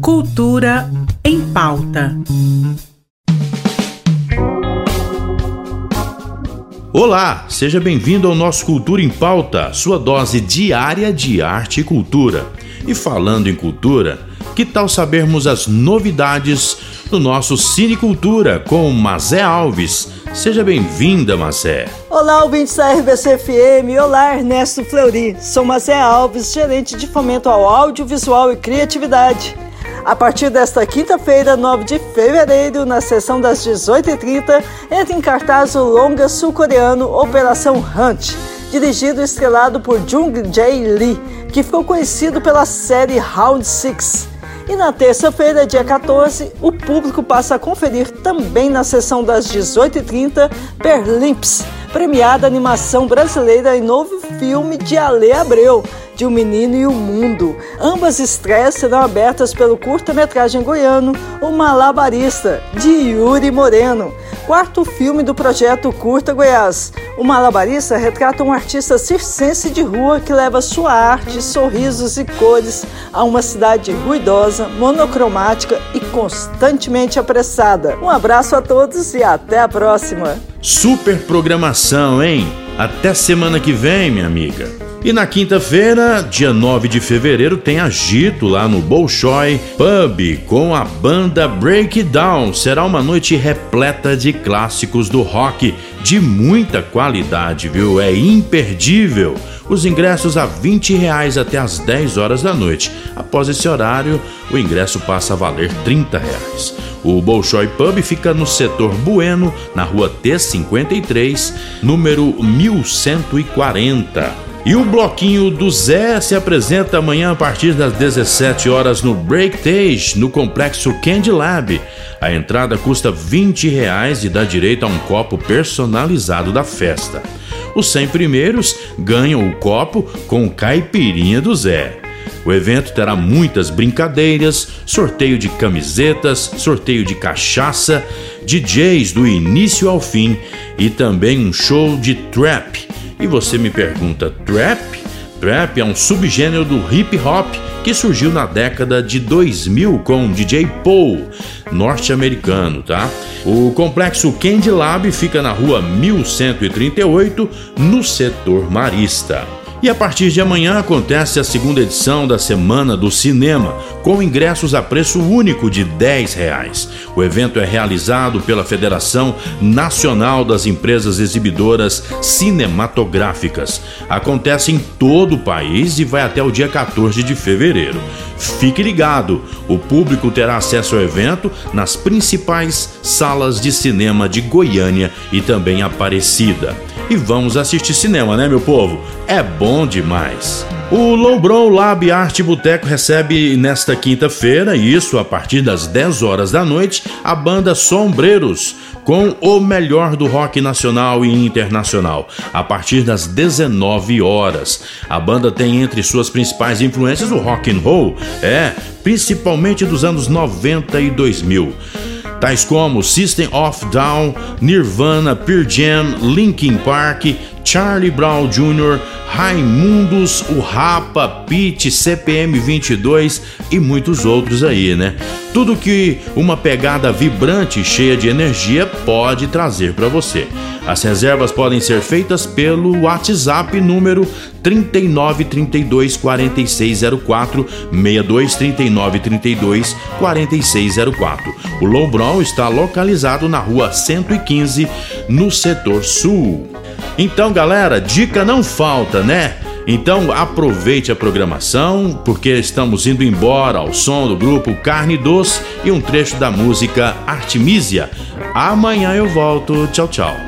Cultura em pauta. Olá, seja bem-vindo ao nosso Cultura em Pauta, sua dose diária de arte e cultura. E falando em cultura, que tal sabermos as novidades do nosso Cinecultura com Mazé Alves? Seja bem-vinda, Mazé. Olá, ouvintes da RBC FM. Olá, Ernesto Fleury. Sou Mazé Alves, gerente de fomento ao audiovisual e criatividade. A partir desta quinta-feira, 9 de fevereiro, na sessão das 18h30, entra em cartaz o longa sul-coreano Operação Hunt, dirigido e estrelado por Jung Jae Lee, que ficou conhecido pela série Round 6. E na terça-feira, dia 14, o público passa a conferir também na sessão das 18h30 Perlimps, premiada animação brasileira e novo filme de Ale Abreu, de O Menino e o Mundo. Ambas estreias serão abertas pelo curta-metragem goiano O Malabarista, de Yuri Moreno, quarto filme do projeto Curta Goiás. O Malabarista retrata um artista circense de rua que leva sua arte, sorrisos e cores a uma cidade ruidosa, monocromática e constantemente apressada. Um abraço a todos e até a próxima! Super programação, hein? Até semana que vem, minha amiga. E na quinta-feira, dia 9 de fevereiro, tem agito lá no Bolshoi Pub com a banda Breakdown. Será uma noite repleta de clássicos do rock de muita qualidade, viu? É imperdível. Os ingressos a 20 reais até as 10 horas da noite. Após esse horário, o ingresso passa a valer 30 reais. O Bolshoi Pub fica no setor Bueno, na rua T53, número 1140. E o bloquinho do Zé se apresenta amanhã a partir das 17 horas no Breaktage, no complexo Candy Lab. A entrada custa 20 reais e dá direito a um copo personalizado da festa. Os 100 primeiros ganham o copo com caipirinha do Zé. O evento terá muitas brincadeiras, sorteio de camisetas, sorteio de cachaça, DJs do início ao fim e também um show de trap e você me pergunta: trap? Trap é um subgênero do hip hop que surgiu na década de 2000 com DJ Paul, norte-americano, tá? O complexo Candy Lab fica na rua 1138, no setor marista. E a partir de amanhã acontece a segunda edição da Semana do Cinema, com ingressos a preço único de 10 reais. O evento é realizado pela Federação Nacional das Empresas Exibidoras Cinematográficas. Acontece em todo o país e vai até o dia 14 de fevereiro. Fique ligado, o público terá acesso ao evento nas principais salas de cinema de Goiânia e também Aparecida e vamos assistir cinema, né, meu povo? É bom demais. O Lowbrow Lab Arte Boteco recebe nesta quinta-feira, isso a partir das 10 horas da noite, a banda Sombreiros, com o melhor do rock nacional e internacional, a partir das 19 horas. A banda tem entre suas principais influências o rock and roll, é, principalmente dos anos 90 e 2000 tais como System of Down, Nirvana, Pearl Jam, Linkin Park, Charlie Brown Jr., Raimundos, o Rapa, Pete, CPM 22 e muitos outros aí, né? Tudo que uma pegada vibrante, cheia de energia pode trazer para você. As reservas podem ser feitas pelo WhatsApp número 39 32 4604 62 39 32 4604. O Low está localizado na rua 115, no setor sul. Então, galera, dica não falta, né? Então aproveite a programação, porque estamos indo embora ao som do grupo Carne Doce e um trecho da música Artemisia. Amanhã eu volto. Tchau, tchau.